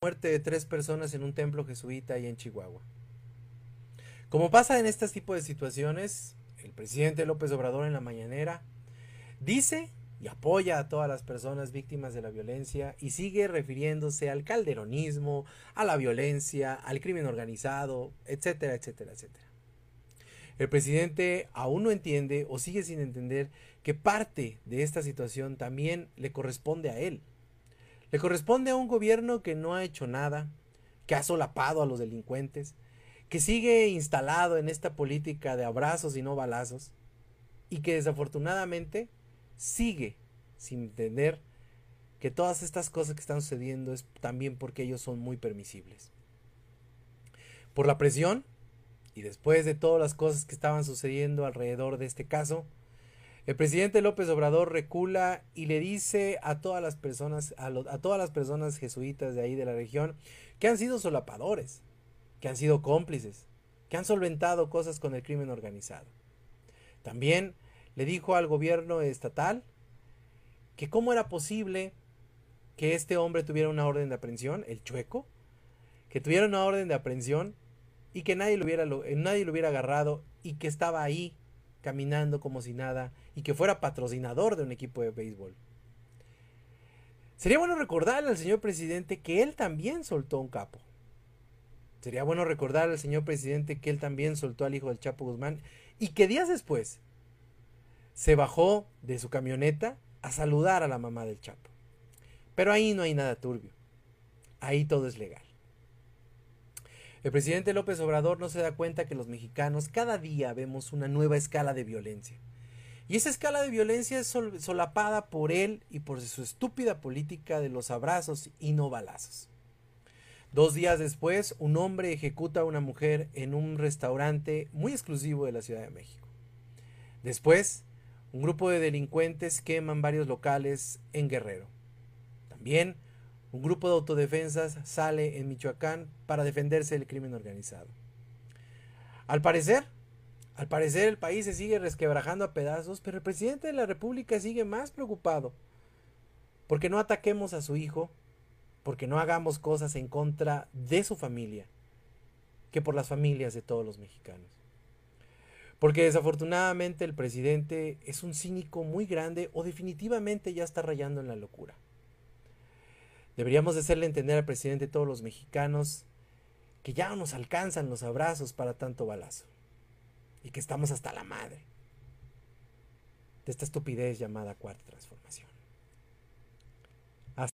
muerte de tres personas en un templo jesuita ahí en Chihuahua. Como pasa en este tipo de situaciones, el presidente López Obrador en la mañanera dice y apoya a todas las personas víctimas de la violencia y sigue refiriéndose al calderonismo, a la violencia, al crimen organizado, etcétera, etcétera, etcétera. El presidente aún no entiende o sigue sin entender que parte de esta situación también le corresponde a él. Le corresponde a un gobierno que no ha hecho nada, que ha solapado a los delincuentes, que sigue instalado en esta política de abrazos y no balazos, y que desafortunadamente sigue sin entender que todas estas cosas que están sucediendo es también porque ellos son muy permisibles. Por la presión, y después de todas las cosas que estaban sucediendo alrededor de este caso, el presidente López Obrador recula y le dice a todas las personas, a, todas las personas jesuitas de ahí de la región, que han sido solapadores, que han sido cómplices, que han solventado cosas con el crimen organizado. También le dijo al gobierno estatal que cómo era posible que este hombre tuviera una orden de aprehensión, el chueco, que tuviera una orden de aprehensión y que nadie hubiera, nadie lo hubiera agarrado y que estaba ahí caminando como si nada y que fuera patrocinador de un equipo de béisbol. Sería bueno recordarle al señor presidente que él también soltó un capo. Sería bueno recordar al señor presidente que él también soltó al hijo del Chapo Guzmán y que días después se bajó de su camioneta a saludar a la mamá del Chapo. Pero ahí no hay nada turbio. Ahí todo es legal. El presidente López Obrador no se da cuenta que los mexicanos cada día vemos una nueva escala de violencia. Y esa escala de violencia es solapada por él y por su estúpida política de los abrazos y no balazos. Dos días después, un hombre ejecuta a una mujer en un restaurante muy exclusivo de la Ciudad de México. Después, un grupo de delincuentes queman varios locales en Guerrero. También, un grupo de autodefensas sale en Michoacán para defenderse del crimen organizado. Al parecer, al parecer el país se sigue resquebrajando a pedazos, pero el presidente de la República sigue más preocupado porque no ataquemos a su hijo, porque no hagamos cosas en contra de su familia, que por las familias de todos los mexicanos. Porque desafortunadamente el presidente es un cínico muy grande o definitivamente ya está rayando en la locura. Deberíamos de hacerle entender al presidente de todos los mexicanos que ya no nos alcanzan los abrazos para tanto balazo. Y que estamos hasta la madre de esta estupidez llamada cuarta transformación.